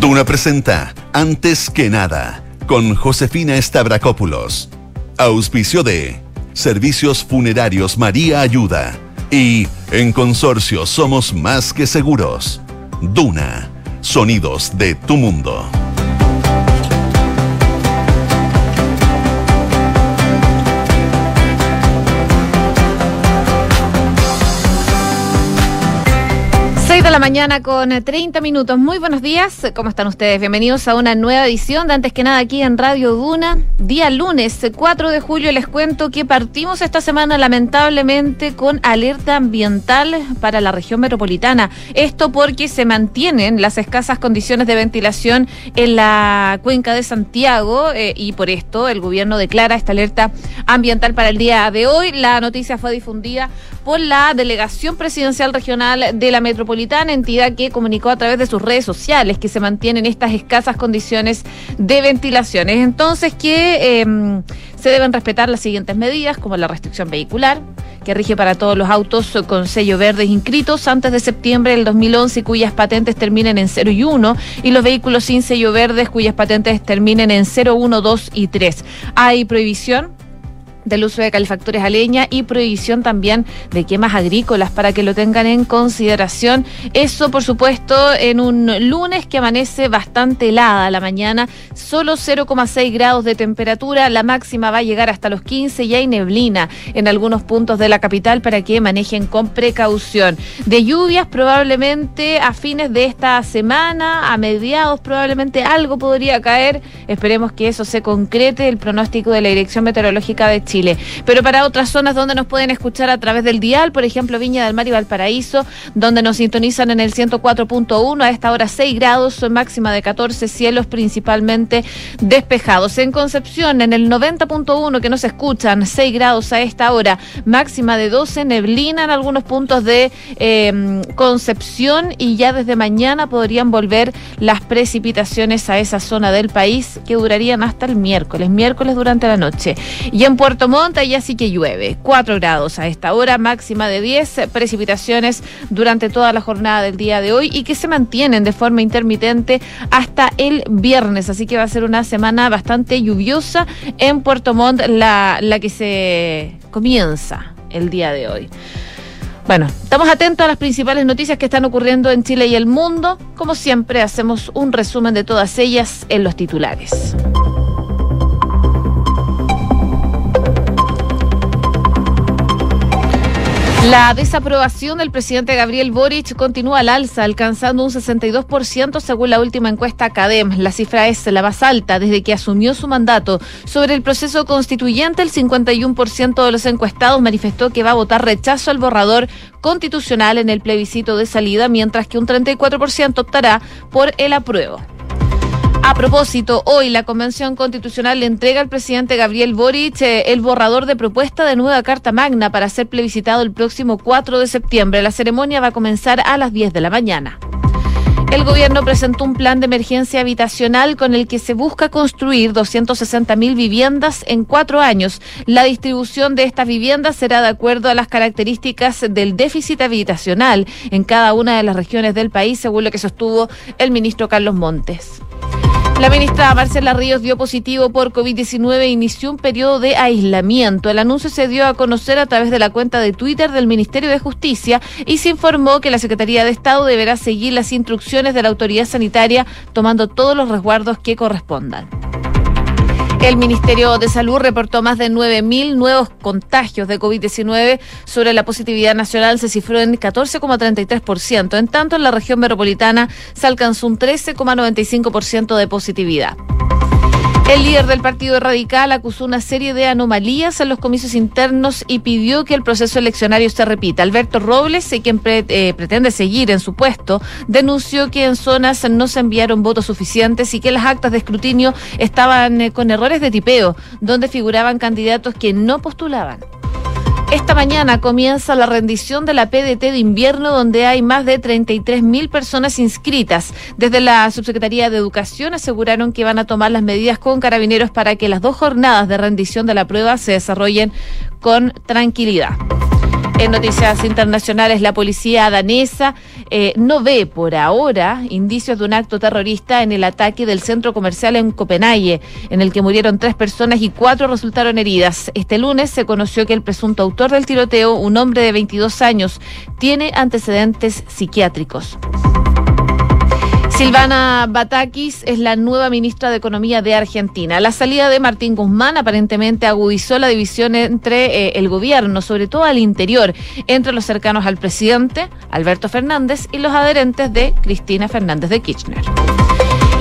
Duna presenta Antes que nada con Josefina Stavrakopoulos. Auspicio de Servicios Funerarios María Ayuda y en Consorcio Somos Más que Seguros. Duna, sonidos de tu mundo. De la mañana con 30 minutos. Muy buenos días. ¿Cómo están ustedes? Bienvenidos a una nueva edición de Antes que nada aquí en Radio Duna. Día lunes 4 de julio les cuento que partimos esta semana lamentablemente con alerta ambiental para la región metropolitana. Esto porque se mantienen las escasas condiciones de ventilación en la cuenca de Santiago eh, y por esto el gobierno declara esta alerta ambiental para el día de hoy. La noticia fue difundida por la Delegación Presidencial Regional de la Metropolitana, entidad que comunicó a través de sus redes sociales que se mantienen estas escasas condiciones de ventilación. entonces que em, se deben respetar las siguientes medidas, como la restricción vehicular, que rige para todos los autos con sello verde inscritos antes de septiembre del 2011 y cuyas patentes terminen en 0 y 1, y los vehículos sin sello verde cuyas patentes terminen en 0, 1, 2 y 3. Hay prohibición del uso de calefactores a leña y prohibición también de quemas agrícolas para que lo tengan en consideración. Eso, por supuesto, en un lunes que amanece bastante helada la mañana, solo 0,6 grados de temperatura, la máxima va a llegar hasta los 15 y hay neblina en algunos puntos de la capital para que manejen con precaución. De lluvias probablemente a fines de esta semana, a mediados probablemente algo podría caer. Esperemos que eso se concrete. El pronóstico de la Dirección Meteorológica de Chile. Pero para otras zonas donde nos pueden escuchar a través del dial, por ejemplo Viña del Mar y Valparaíso, donde nos sintonizan en el 104.1, a esta hora 6 grados, máxima de 14, cielos principalmente despejados. En Concepción, en el 90.1 que nos escuchan, 6 grados a esta hora, máxima de 12, neblina en algunos puntos de em, Concepción y ya desde mañana podrían volver las precipitaciones a esa zona del país que durarían hasta el miércoles, miércoles durante la noche. Y en Puerto Monta ya sí que llueve. 4 grados a esta hora, máxima de 10 precipitaciones durante toda la jornada del día de hoy y que se mantienen de forma intermitente hasta el viernes. Así que va a ser una semana bastante lluviosa en Puerto Montt, la que se comienza el día de hoy. Bueno, estamos atentos a las principales noticias que están ocurriendo en Chile y el mundo. Como siempre, hacemos un resumen de todas ellas en los titulares. La desaprobación del presidente Gabriel Boric continúa al alza, alcanzando un 62% según la última encuesta CADEM. La cifra es la más alta desde que asumió su mandato. Sobre el proceso constituyente, el 51% de los encuestados manifestó que va a votar rechazo al borrador constitucional en el plebiscito de salida, mientras que un 34% optará por el apruebo. A propósito, hoy la Convención Constitucional le entrega al presidente Gabriel Boric eh, el borrador de propuesta de nueva Carta Magna para ser plebiscitado el próximo 4 de septiembre. La ceremonia va a comenzar a las 10 de la mañana. El gobierno presentó un plan de emergencia habitacional con el que se busca construir 260 mil viviendas en cuatro años. La distribución de estas viviendas será de acuerdo a las características del déficit habitacional en cada una de las regiones del país, según lo que sostuvo el ministro Carlos Montes. La ministra Marcela Ríos dio positivo por COVID-19 e inició un periodo de aislamiento. El anuncio se dio a conocer a través de la cuenta de Twitter del Ministerio de Justicia y se informó que la Secretaría de Estado deberá seguir las instrucciones de la autoridad sanitaria tomando todos los resguardos que correspondan. El Ministerio de Salud reportó más de 9.000 nuevos contagios de COVID-19. Sobre la positividad nacional se cifró en 14,33%. En tanto, en la región metropolitana se alcanzó un 13,95% de positividad. El líder del Partido Radical acusó una serie de anomalías en los comicios internos y pidió que el proceso eleccionario se repita. Alberto Robles, quien eh, pretende seguir en su puesto, denunció que en zonas no se enviaron votos suficientes y que las actas de escrutinio estaban eh, con errores de tipeo, donde figuraban candidatos que no postulaban. Esta mañana comienza la rendición de la PDT de invierno donde hay más de 33 mil personas inscritas. Desde la Subsecretaría de Educación aseguraron que van a tomar las medidas con carabineros para que las dos jornadas de rendición de la prueba se desarrollen con tranquilidad. En noticias internacionales, la policía danesa eh, no ve por ahora indicios de un acto terrorista en el ataque del centro comercial en Copenhague, en el que murieron tres personas y cuatro resultaron heridas. Este lunes se conoció que el presunto autor del tiroteo, un hombre de 22 años, tiene antecedentes psiquiátricos. Silvana Batakis es la nueva ministra de Economía de Argentina. La salida de Martín Guzmán aparentemente agudizó la división entre eh, el gobierno, sobre todo al interior, entre los cercanos al presidente, Alberto Fernández, y los adherentes de Cristina Fernández de Kirchner.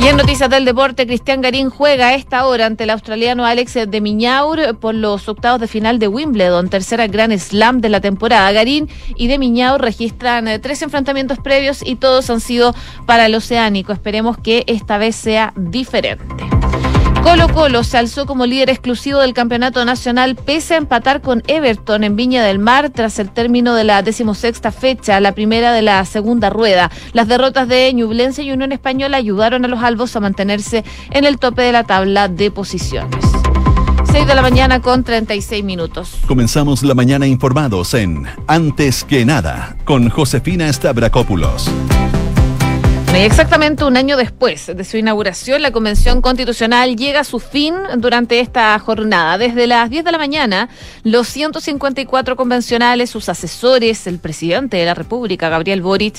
En noticias del deporte, Cristian Garín juega a esta hora ante el australiano Alex de Miñaur por los octavos de final de Wimbledon, tercera Grand Slam de la temporada. Garín y de Miñaur registran eh, tres enfrentamientos previos y todos han sido para el oceánico. Esperemos que esta vez sea diferente. Colo Colo se alzó como líder exclusivo del campeonato nacional pese a empatar con Everton en Viña del Mar tras el término de la decimosexta fecha, la primera de la segunda rueda. Las derrotas de Ñublense y Unión Española ayudaron a los albos a mantenerse en el tope de la tabla de posiciones. 6 de la mañana con 36 minutos. Comenzamos la mañana informados en Antes que nada con Josefina Stavrakopoulos exactamente un año después de su inauguración, la Convención Constitucional llega a su fin durante esta jornada. Desde las 10 de la mañana, los 154 convencionales, sus asesores, el presidente de la República, Gabriel Boric,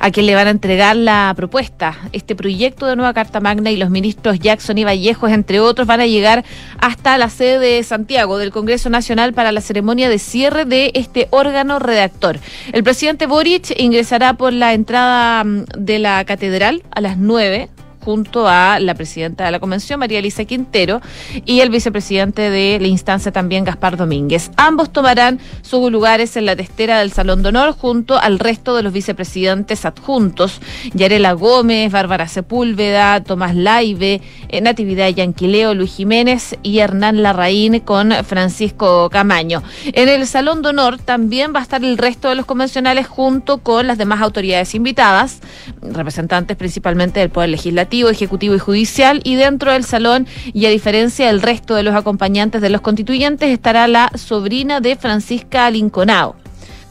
a quien le van a entregar la propuesta, este proyecto de nueva Carta Magna y los ministros Jackson y Vallejos, entre otros, van a llegar hasta la sede de Santiago del Congreso Nacional para la ceremonia de cierre de este órgano redactor. El presidente Boric ingresará por la entrada mm, de la catedral a las 9 junto a la presidenta de la convención, María Elisa Quintero, y el vicepresidente de la instancia también, Gaspar Domínguez. Ambos tomarán sus lugares en la testera del Salón de Honor junto al resto de los vicepresidentes adjuntos, Yarela Gómez, Bárbara Sepúlveda, Tomás Laive, eh, Natividad Yanquileo, Luis Jiménez y Hernán Larraín con Francisco Camaño. En el Salón de Honor también va a estar el resto de los convencionales junto con las demás autoridades invitadas, representantes principalmente del Poder Legislativo, Ejecutivo y Judicial, y dentro del salón, y a diferencia del resto de los acompañantes de los constituyentes, estará la sobrina de Francisca Linconao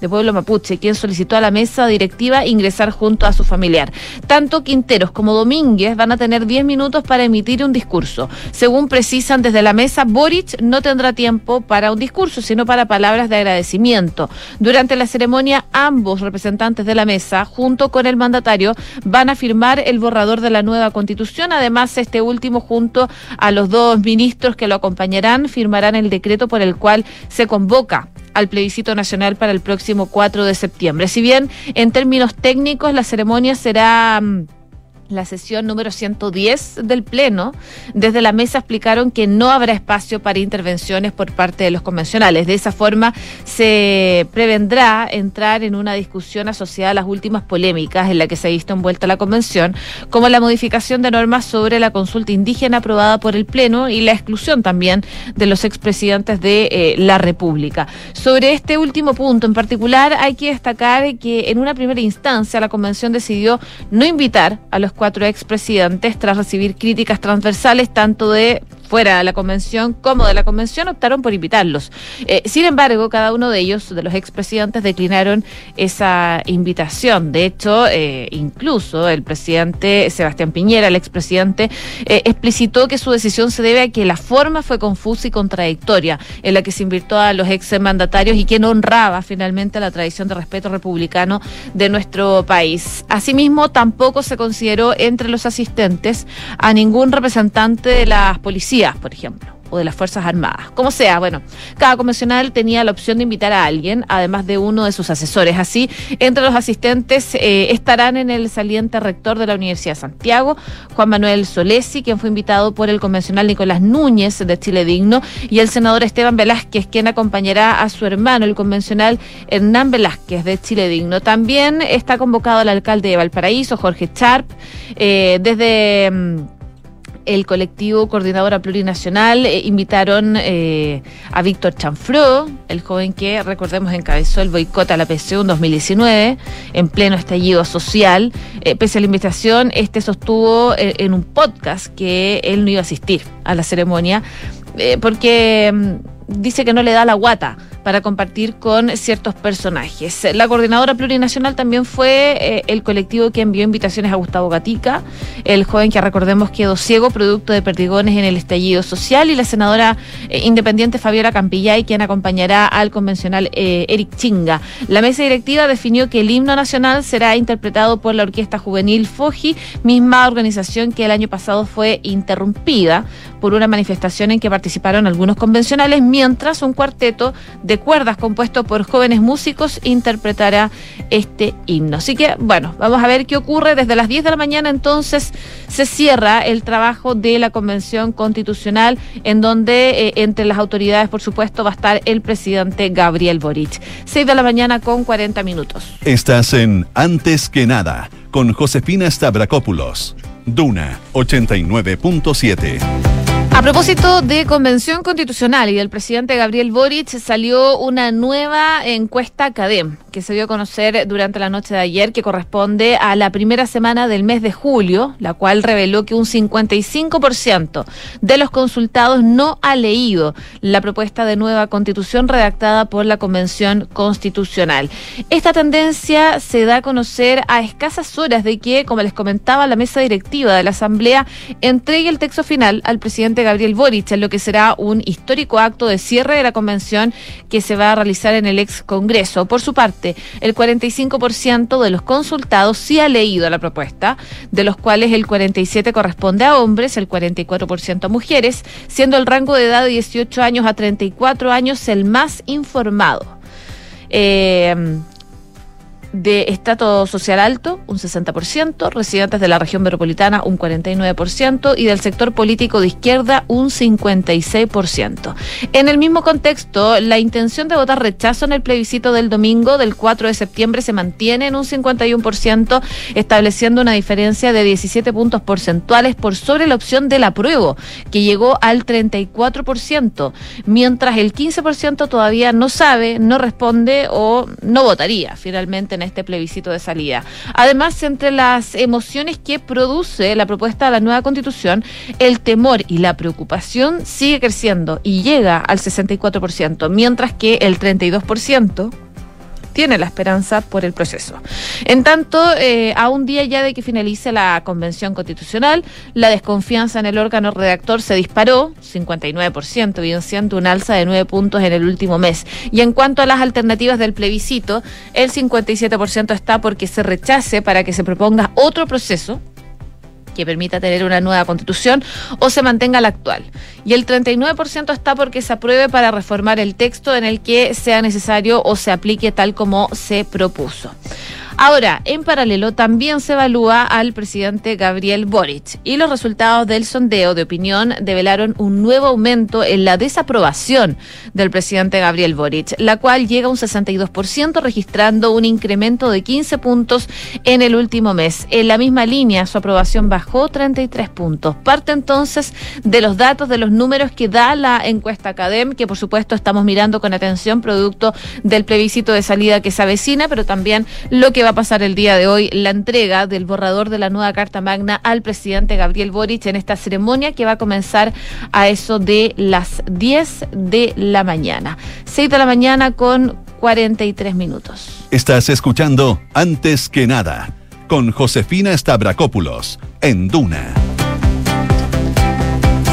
de Pueblo Mapuche, quien solicitó a la mesa directiva ingresar junto a su familiar. Tanto Quinteros como Domínguez van a tener 10 minutos para emitir un discurso. Según precisan desde la mesa, Boric no tendrá tiempo para un discurso, sino para palabras de agradecimiento. Durante la ceremonia, ambos representantes de la mesa, junto con el mandatario, van a firmar el borrador de la nueva constitución. Además, este último, junto a los dos ministros que lo acompañarán, firmarán el decreto por el cual se convoca al plebiscito nacional para el próximo 4 de septiembre. Si bien en términos técnicos la ceremonia será mm, la sesión número 110 del Pleno, desde la mesa explicaron que no habrá espacio para intervenciones por parte de los convencionales. De esa forma, se prevendrá entrar en una discusión asociada a las últimas polémicas en la que se ha visto envuelta la convención, como la modificación de normas sobre la consulta indígena aprobada por el Pleno y la exclusión también de los expresidentes de eh, la República. Sobre este último punto en particular, hay que destacar que en una primera instancia la convención decidió no invitar a los cuatro expresidentes tras recibir críticas transversales tanto de fuera de la convención como de la convención optaron por invitarlos. Eh, sin embargo, cada uno de ellos, de los expresidentes, declinaron esa invitación. De hecho, eh, incluso el presidente Sebastián Piñera, el expresidente, eh, explicitó que su decisión se debe a que la forma fue confusa y contradictoria en la que se invitó a los ex mandatarios y que no honraba finalmente la tradición de respeto republicano de nuestro país. Asimismo, tampoco se consideró entre los asistentes a ningún representante de las policías por ejemplo o de las Fuerzas Armadas. Como sea, bueno, cada convencional tenía la opción de invitar a alguien, además de uno de sus asesores. Así, entre los asistentes eh, estarán en el saliente rector de la Universidad de Santiago, Juan Manuel Solesi, quien fue invitado por el convencional Nicolás Núñez de Chile Digno, y el senador Esteban Velázquez, quien acompañará a su hermano, el convencional Hernán Velázquez de Chile Digno. También está convocado el alcalde de Valparaíso, Jorge Charp, eh, desde mm, el colectivo Coordinadora Plurinacional eh, invitaron eh, a Víctor Chanfró, el joven que, recordemos, encabezó el boicot a la PSU en 2019, en pleno estallido social. Eh, pese a la invitación, este sostuvo en un podcast que él no iba a asistir a la ceremonia porque mm, dice que no le da la guata para compartir con ciertos personajes. La coordinadora plurinacional también fue eh, el colectivo que envió invitaciones a Gustavo Gatica, el joven que recordemos quedó ciego producto de perdigones en el estallido social, y la senadora eh, independiente Fabiola Campillay, quien acompañará al convencional eh, Eric Chinga. La mesa directiva definió que el himno nacional será interpretado por la Orquesta Juvenil Foji, misma organización que el año pasado fue interrumpida por una manifestación en que participaron algunos convencionales, mientras un cuarteto de cuerdas compuesto por jóvenes músicos interpretará este himno. Así que, bueno, vamos a ver qué ocurre. Desde las 10 de la mañana entonces se cierra el trabajo de la Convención Constitucional, en donde eh, entre las autoridades, por supuesto, va a estar el presidente Gabriel Boric. 6 de la mañana con 40 minutos. Estás en Antes que nada, con Josefina Stavrakopoulos. Duna 89.7. A propósito de convención constitucional y del presidente Gabriel Boric, salió una nueva encuesta Academ que se dio a conocer durante la noche de ayer, que corresponde a la primera semana del mes de julio, la cual reveló que un 55% de los consultados no ha leído la propuesta de nueva constitución redactada por la Convención Constitucional. Esta tendencia se da a conocer a escasas horas de que, como les comentaba, la mesa directiva de la Asamblea entregue el texto final al presidente Gabriel Boric en lo que será un histórico acto de cierre de la convención que se va a realizar en el ex Congreso. Por su parte, el 45% de los consultados sí ha leído la propuesta, de los cuales el 47% corresponde a hombres, el 44% a mujeres, siendo el rango de edad de 18 años a 34 años el más informado. Eh, de estatus social alto, un 60%, residentes de la región metropolitana, un 49%, y del sector político de izquierda, un 56%. En el mismo contexto, la intención de votar rechazo en el plebiscito del domingo del 4 de septiembre se mantiene en un 51%, estableciendo una diferencia de 17 puntos porcentuales por sobre la opción del apruebo, que llegó al 34%, mientras el 15% todavía no sabe, no responde o no votaría finalmente en este plebiscito de salida. Además, entre las emociones que produce la propuesta de la nueva constitución, el temor y la preocupación sigue creciendo y llega al 64%, mientras que el 32% tiene la esperanza por el proceso. En tanto, eh, a un día ya de que finalice la convención constitucional, la desconfianza en el órgano redactor se disparó, 59%, evidenciando un alza de 9 puntos en el último mes. Y en cuanto a las alternativas del plebiscito, el 57% está porque se rechace para que se proponga otro proceso que permita tener una nueva constitución o se mantenga la actual. Y el 39% está porque se apruebe para reformar el texto en el que sea necesario o se aplique tal como se propuso. Ahora, en paralelo, también se evalúa al presidente Gabriel Boric y los resultados del sondeo de opinión develaron un nuevo aumento en la desaprobación del presidente Gabriel Boric, la cual llega a un 62%, registrando un incremento de 15 puntos en el último mes. En la misma línea, su aprobación bajó 33 puntos. Parte entonces de los datos, de los números que da la encuesta Academ, que por supuesto estamos mirando con atención, producto del plebiscito de salida que se avecina, pero también lo que va a pasar el día de hoy la entrega del borrador de la nueva Carta Magna al presidente Gabriel Boric en esta ceremonia que va a comenzar a eso de las 10 de la mañana. 6 de la mañana con 43 minutos. Estás escuchando Antes que nada con Josefina Stavrakopoulos en Duna.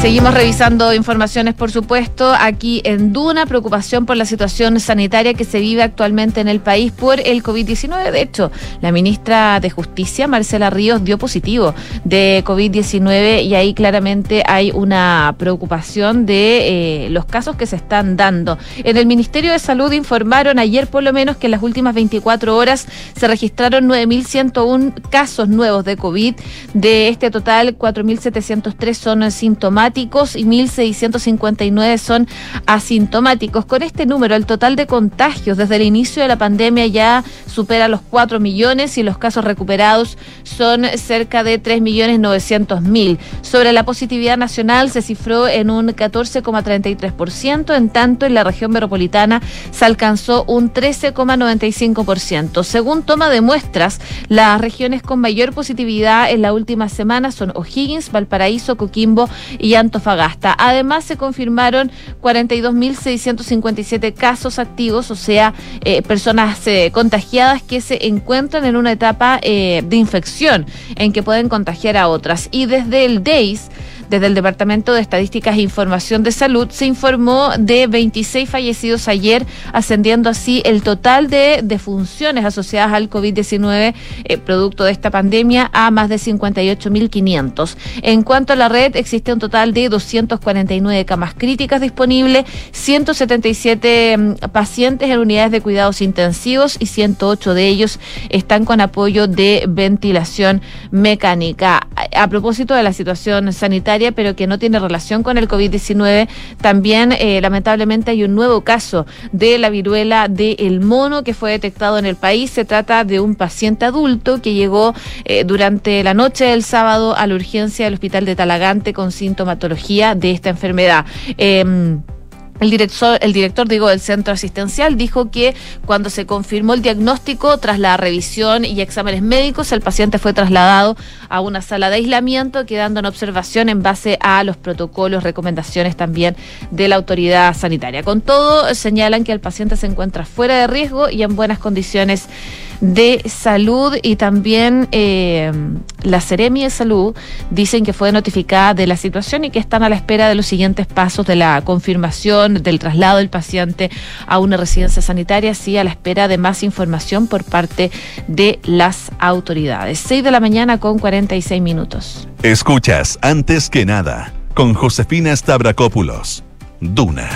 Seguimos revisando informaciones, por supuesto, aquí en Duna, preocupación por la situación sanitaria que se vive actualmente en el país por el COVID-19. De hecho, la ministra de Justicia, Marcela Ríos, dio positivo de COVID-19 y ahí claramente hay una preocupación de eh, los casos que se están dando. En el Ministerio de Salud informaron ayer por lo menos que en las últimas 24 horas se registraron 9.101 casos nuevos de COVID. De este total, 4.703 son sintomáticos y 1.659 son asintomáticos. Con este número, el total de contagios desde el inicio de la pandemia ya supera los 4 millones y los casos recuperados son cerca de 3 millones 900 mil. Sobre la positividad nacional se cifró en un 14,33%, en tanto en la región metropolitana se alcanzó un 13,95%. Según toma de muestras, las regiones con mayor positividad en la última semana son O'Higgins, Valparaíso, Coquimbo y Antofagasta. Además, se confirmaron 42.657 casos activos, o sea, eh, personas eh, contagiadas que se encuentran en una etapa eh, de infección en que pueden contagiar a otras. Y desde el DEIS, desde el Departamento de Estadísticas e Información de Salud se informó de 26 fallecidos ayer, ascendiendo así el total de defunciones asociadas al COVID-19, eh, producto de esta pandemia, a más de 58.500. En cuanto a la red, existe un total de 249 camas críticas disponibles, 177 mm, pacientes en unidades de cuidados intensivos y 108 de ellos están con apoyo de ventilación mecánica. A propósito de la situación sanitaria, pero que no tiene relación con el COVID-19. También, eh, lamentablemente, hay un nuevo caso de la viruela del mono que fue detectado en el país. Se trata de un paciente adulto que llegó eh, durante la noche del sábado a la urgencia del hospital de Talagante con sintomatología de esta enfermedad. Em, el director, el director, del centro asistencial dijo que cuando se confirmó el diagnóstico, tras la revisión y exámenes médicos, el paciente fue trasladado a una sala de aislamiento, quedando en observación en base a los protocolos, recomendaciones también de la autoridad sanitaria. Con todo, señalan que el paciente se encuentra fuera de riesgo y en buenas condiciones de Salud y también eh, la Seremi de Salud dicen que fue notificada de la situación y que están a la espera de los siguientes pasos de la confirmación del traslado del paciente a una residencia sanitaria, sí a la espera de más información por parte de las autoridades. 6 de la mañana con 46 minutos. Escuchas antes que nada con Josefina Stavrakopoulos. Duna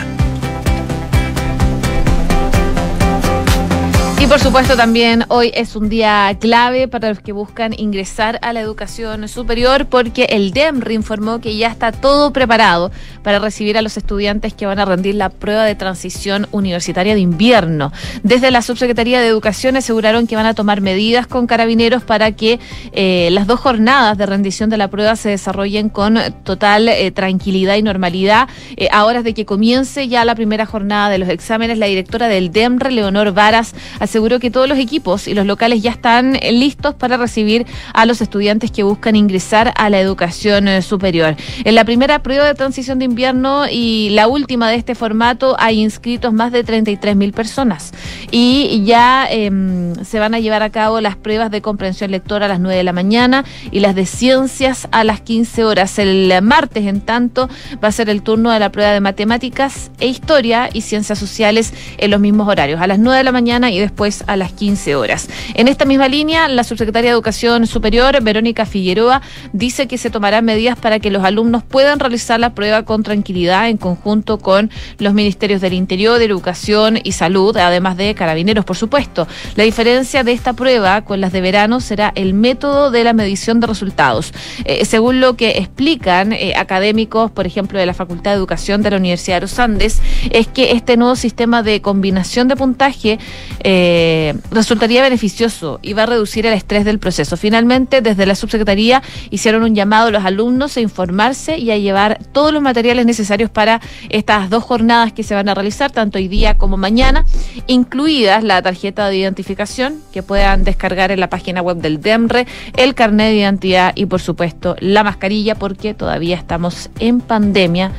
Y por supuesto también hoy es un día clave para los que buscan ingresar a la educación superior porque el DEMRI informó que ya está todo preparado para recibir a los estudiantes que van a rendir la prueba de transición universitaria de invierno. Desde la Subsecretaría de Educación aseguraron que van a tomar medidas con carabineros para que eh, las dos jornadas de rendición de la prueba se desarrollen con total eh, tranquilidad y normalidad. Eh, a horas de que comience ya la primera jornada de los exámenes, la directora del DEMRE, Leonor Varas, aseguró que todos los equipos y los locales ya están eh, listos para recibir a los estudiantes que buscan ingresar a la educación eh, superior. En la primera prueba de transición de invierno y la última de este formato hay inscritos más de 33 mil personas y ya em, se van a llevar a cabo las pruebas de comprensión lectora a las 9 de la mañana y las de ciencias a las 15 horas. El martes, en tanto, va a ser el turno de la prueba de matemáticas e historia y ciencias sociales en los mismos horarios, a las 9 de la mañana y después a las 15 horas. En esta misma línea, la subsecretaria de Educación Superior, Verónica Figueroa, dice que se tomarán medidas para que los alumnos puedan realizar la prueba con tranquilidad en conjunto con los ministerios del Interior, de Educación y Salud, además de Carabineros, por supuesto. La diferencia de esta prueba con las de verano será el método de la medición de resultados. Eh, según lo que explican eh, académicos, por ejemplo, de la Facultad de Educación de la Universidad de los Andes, es que este nuevo sistema de combinación de puntaje eh, eh, resultaría beneficioso y va a reducir el estrés del proceso. Finalmente, desde la subsecretaría hicieron un llamado a los alumnos a informarse y a llevar todos los materiales necesarios para estas dos jornadas que se van a realizar, tanto hoy día como mañana, incluidas la tarjeta de identificación que puedan descargar en la página web del DEMRE, el carnet de identidad y, por supuesto, la mascarilla, porque todavía estamos en pandemia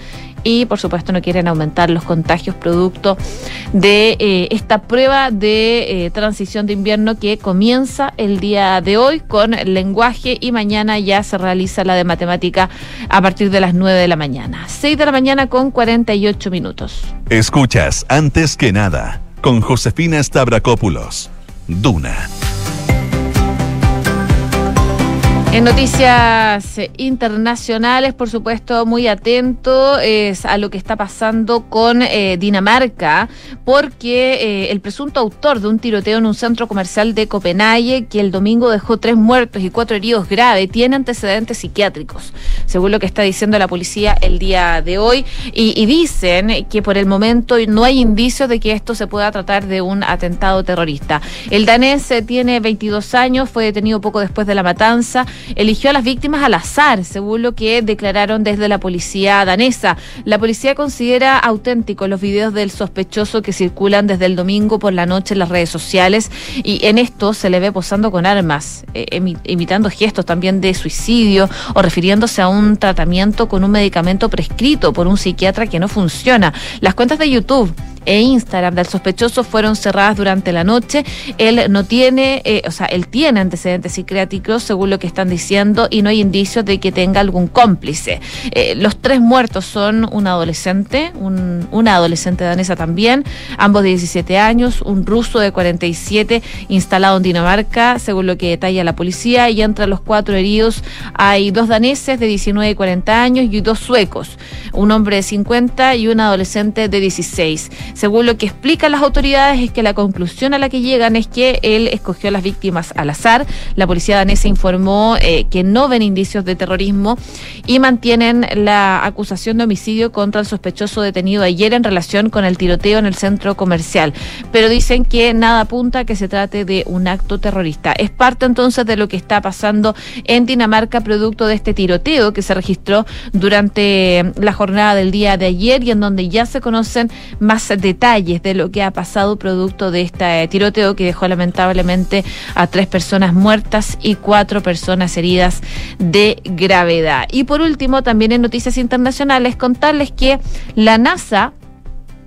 y por supuesto no quieren aumentar los contagios producto de eh, esta prueba de eh, transición de invierno que comienza el día de hoy con lenguaje y mañana ya se realiza la de matemática a partir de las 9 de la mañana. 6 de la mañana con 48 minutos. Escuchas antes que nada con Josefina Stavrakopoulos. Duna En noticias internacionales, por supuesto, muy atento es a lo que está pasando con eh, Dinamarca, porque eh, el presunto autor de un tiroteo en un centro comercial de Copenhague, que el domingo dejó tres muertos y cuatro heridos graves, tiene antecedentes psiquiátricos, según lo que está diciendo la policía el día de hoy, y, dicen que por el momento no hay indicios de que esto se pueda tratar de un atentado terrorista. El danés eh, tiene 22 años, fue detenido poco después de la matanza eligió a las víctimas al azar, según lo que declararon desde la policía danesa. La policía considera auténticos los videos del sospechoso que circulan desde el domingo por la noche en las redes sociales y en esto se le ve posando con armas, eh, imitando gestos también de suicidio o refiriéndose a un tratamiento con un medicamento prescrito por un psiquiatra que no funciona. Las cuentas de YouTube e Instagram del sospechoso fueron cerradas durante la noche. Él no tiene, eh, o sea, él tiene antecedentes psiquiátricos, según lo que están diciendo, y no hay indicios de que tenga algún cómplice. Eh, los tres muertos son un adolescente, una adolescente danesa también, ambos de 17 años, un ruso de 47 instalado en Dinamarca, según lo que detalla la policía, y entre los cuatro heridos hay dos daneses de 19 y 40 años y dos suecos, un hombre de 50 y un adolescente de 16. Según lo que explican las autoridades, es que la conclusión a la que llegan es que él escogió a las víctimas al azar. La policía danesa informó eh, que no ven indicios de terrorismo y mantienen la acusación de homicidio contra el sospechoso detenido ayer en relación con el tiroteo en el centro comercial. Pero dicen que nada apunta a que se trate de un acto terrorista. Es parte entonces de lo que está pasando en Dinamarca producto de este tiroteo que se registró durante la jornada del día de ayer y en donde ya se conocen más detalles de lo que ha pasado producto de este tiroteo que dejó lamentablemente a tres personas muertas y cuatro personas heridas de gravedad. Y por último, también en noticias internacionales, contarles que la NASA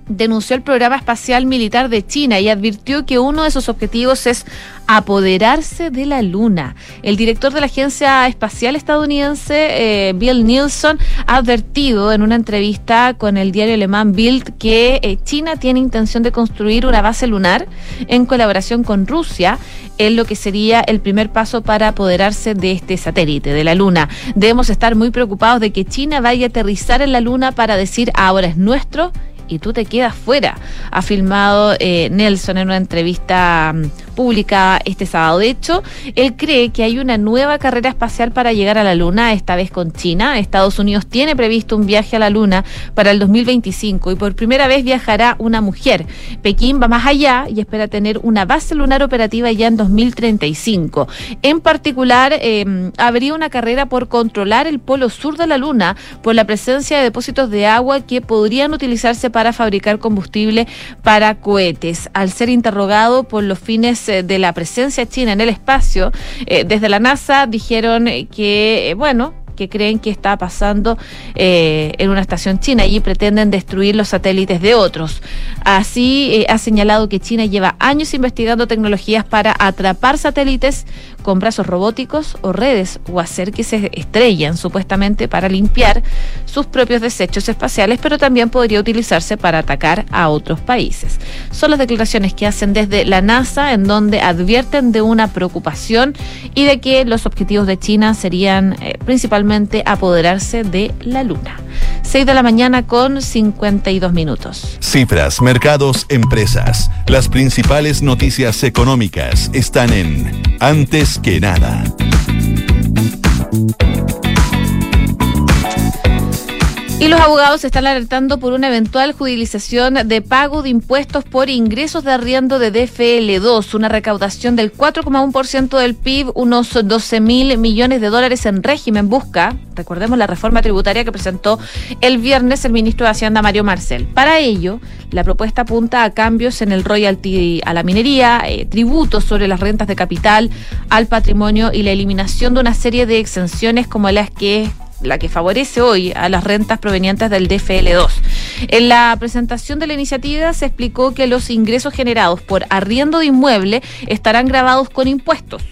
denunció el programa espacial militar de China y advirtió que uno de sus objetivos es apoderarse de la Luna. El director de la Agencia Espacial Estadounidense, eh, Bill Nielsen, ha advertido en una entrevista con el diario alemán Bild que eh, China tiene intención de construir una base lunar en colaboración con Rusia en lo que sería el primer paso para apoderarse de este satélite, de la Luna. Debemos estar muy preocupados de que China vaya a aterrizar en la Luna para decir ahora es nuestro y tú te quedas fuera, ha filmado eh, Nelson en una entrevista mm, pública este sábado. De hecho, él cree que hay una nueva carrera espacial para llegar a la Luna, esta vez con China. Estados Unidos tiene previsto un viaje a la Luna para el 2025 y por primera vez viajará una mujer. Pekín va más allá y espera tener una base lunar operativa ya en 2035. En particular, em, habría una carrera por controlar el polo sur de la Luna por la presencia de depósitos de agua que podrían utilizarse para fabricar combustible para cohetes. Al ser interrogado por los fines eh, de la presencia china en el espacio, eh, desde la NASA dijeron que, eh, bueno, que creen que está pasando eh, en una estación china y pretenden destruir los satélites de otros. Así eh, ha señalado que China lleva años investigando tecnologías para atrapar satélites con brazos robóticos o redes o hacer que se estrellen supuestamente para limpiar sus propios desechos espaciales, pero también podría utilizarse para atacar a otros países. Son las declaraciones que hacen desde la NASA en donde advierten de una preocupación y de que los objetivos de China serían eh, principalmente apoderarse de la Luna. 6 de la mañana con 52 minutos. Cifras, mercados, empresas. Las principales noticias económicas están en Antes que nada. Y los abogados están alertando por una eventual judicialización de pago de impuestos por ingresos de arriendo de DFL2, una recaudación del 4,1% del PIB, unos 12 mil millones de dólares en régimen busca, recordemos la reforma tributaria que presentó el viernes el ministro de Hacienda Mario Marcel. Para ello, la propuesta apunta a cambios en el royalty a la minería, eh, tributos sobre las rentas de capital, al patrimonio y la eliminación de una serie de exenciones como las que la que favorece hoy a las rentas provenientes del DFL2. En la presentación de la iniciativa se explicó que los ingresos generados por arriendo de inmueble estarán grabados con impuestos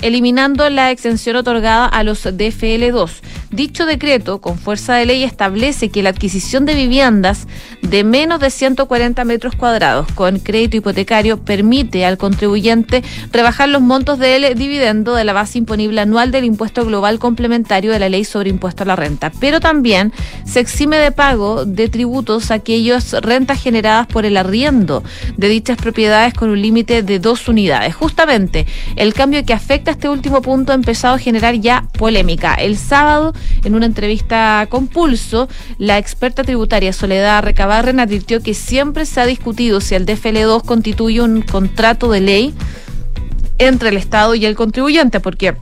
eliminando la exención otorgada a los DFL2. Dicho decreto, con fuerza de ley, establece que la adquisición de viviendas de menos de 140 metros cuadrados con crédito hipotecario permite al contribuyente rebajar los montos del dividendo de la base imponible anual del impuesto global complementario de la ley sobre impuesto a la renta, pero también se exime de pago de tributos aquellas rentas generadas por el arriendo de dichas propiedades con un límite de dos unidades. Justamente el cambio que afecta a este último punto ha empezado a generar ya polémica. El sábado, en una entrevista con Pulso, la experta tributaria Soledad Recabarren advirtió que siempre se ha discutido si el DFL2 constituye un contrato de ley entre el Estado y el contribuyente, porque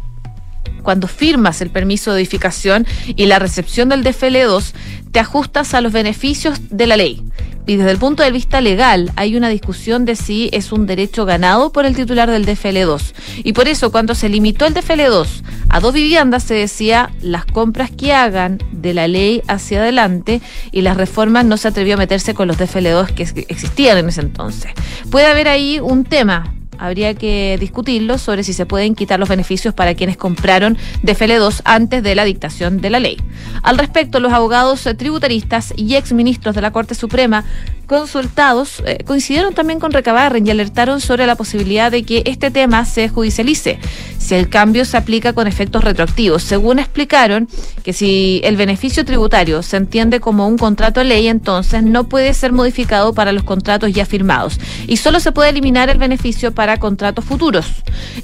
cuando firmas el permiso de edificación y la recepción del DFL2, te ajustas a los beneficios de la ley. Y desde el punto de vista legal hay una discusión de si es un derecho ganado por el titular del DFL2. Y por eso cuando se limitó el DFL2 a dos viviendas se decía las compras que hagan de la ley hacia adelante y las reformas no se atrevió a meterse con los DFL2 que existían en ese entonces. Puede haber ahí un tema habría que discutirlo sobre si se pueden quitar los beneficios para quienes compraron DFL2 antes de la dictación de la ley. Al respecto, los abogados tributaristas y exministros de la Corte Suprema consultados eh, coincidieron también con Recabarren y alertaron sobre la posibilidad de que este tema se judicialice si el cambio se aplica con efectos retroactivos. Según explicaron que si el beneficio tributario se entiende como un contrato de ley, entonces no puede ser modificado para los contratos ya firmados y solo se puede eliminar el beneficio para contratos futuros.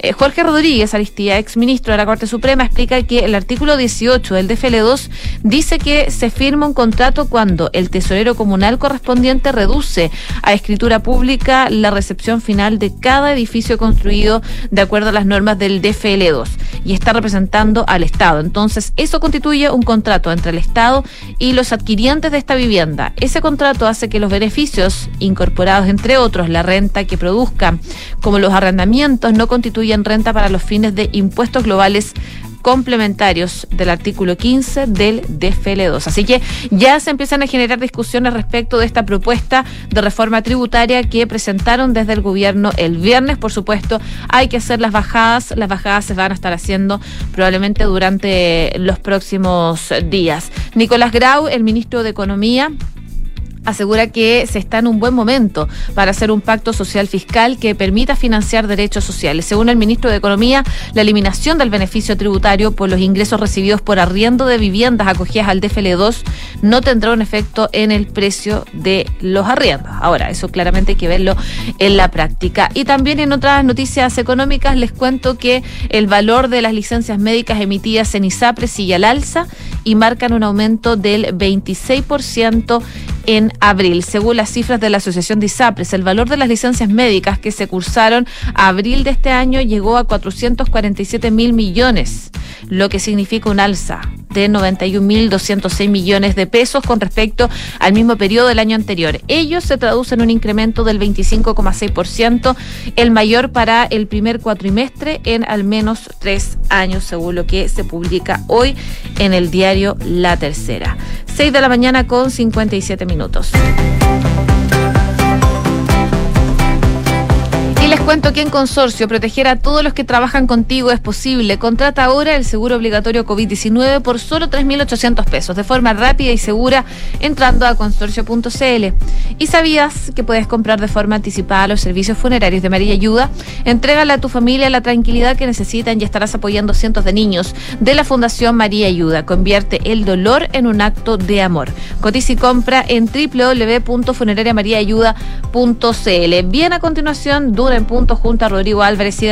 Eh, Jorge Rodríguez Aristía, ex ministro de la Corte Suprema, explica que el artículo 18 del DFL2 dice que se firma un contrato cuando el tesorero comunal correspondiente reduce a escritura pública la recepción final de cada edificio construido de acuerdo a las normas del DFL2 y está representando al Estado. Entonces, eso constituye un contrato entre el Estado y los adquirientes de esta vivienda. Ese contrato hace que los beneficios incorporados, entre otros, la renta que produzca, como los arrendamientos, no constituyan renta para los fines de impuestos globales complementarios del artículo 15 del DFL2. Así que ya se empiezan a generar discusiones respecto de esta propuesta de reforma tributaria que presentaron desde el gobierno el viernes. Por supuesto, hay que hacer las bajadas. Las bajadas se van a estar haciendo probablemente durante los próximos días. Nicolás Grau, el ministro de Economía, asegura que se está en un buen momento para hacer un pacto social fiscal que permita financiar derechos sociales. Según el ministro de Economía, la eliminación del beneficio tributario por los ingresos recibidos por arriendo de viviendas acogidas al DFL2 no tendrá un efecto en el precio de los arriendos. Ahora, eso claramente hay que verlo en la práctica. Y también en otras noticias económicas les cuento que el valor de las licencias médicas emitidas en ISAPRE sigue al alza y marcan un aumento del 26% en abril. Según las cifras de la Asociación de ISAPRES, el valor de las licencias médicas que se cursaron a abril de este año llegó a 447 mil millones, lo que significa un alza de 91.206 millones de pesos con respecto al mismo periodo del año anterior. Ellos se traducen en un incremento del 25,6%, el mayor para el primer cuatrimestre en al menos tres años, según lo que se publica hoy en el diario La Tercera. 6 de la mañana con 57 minutos. Cuento que en Consorcio proteger a todos los que trabajan contigo es posible. Contrata ahora el seguro obligatorio COVID-19 por solo 3.800 pesos, de forma rápida y segura, entrando a consorcio.cl. ¿Y sabías que puedes comprar de forma anticipada los servicios funerarios de María Ayuda? Entrégale a tu familia la tranquilidad que necesitan y estarás apoyando cientos de niños de la Fundación María Ayuda. Convierte el dolor en un acto de amor. Cotiza y compra en www.funerariamariaayuda.cl. Bien a continuación, dura punto junto a Rodrigo Álvarez. Sigan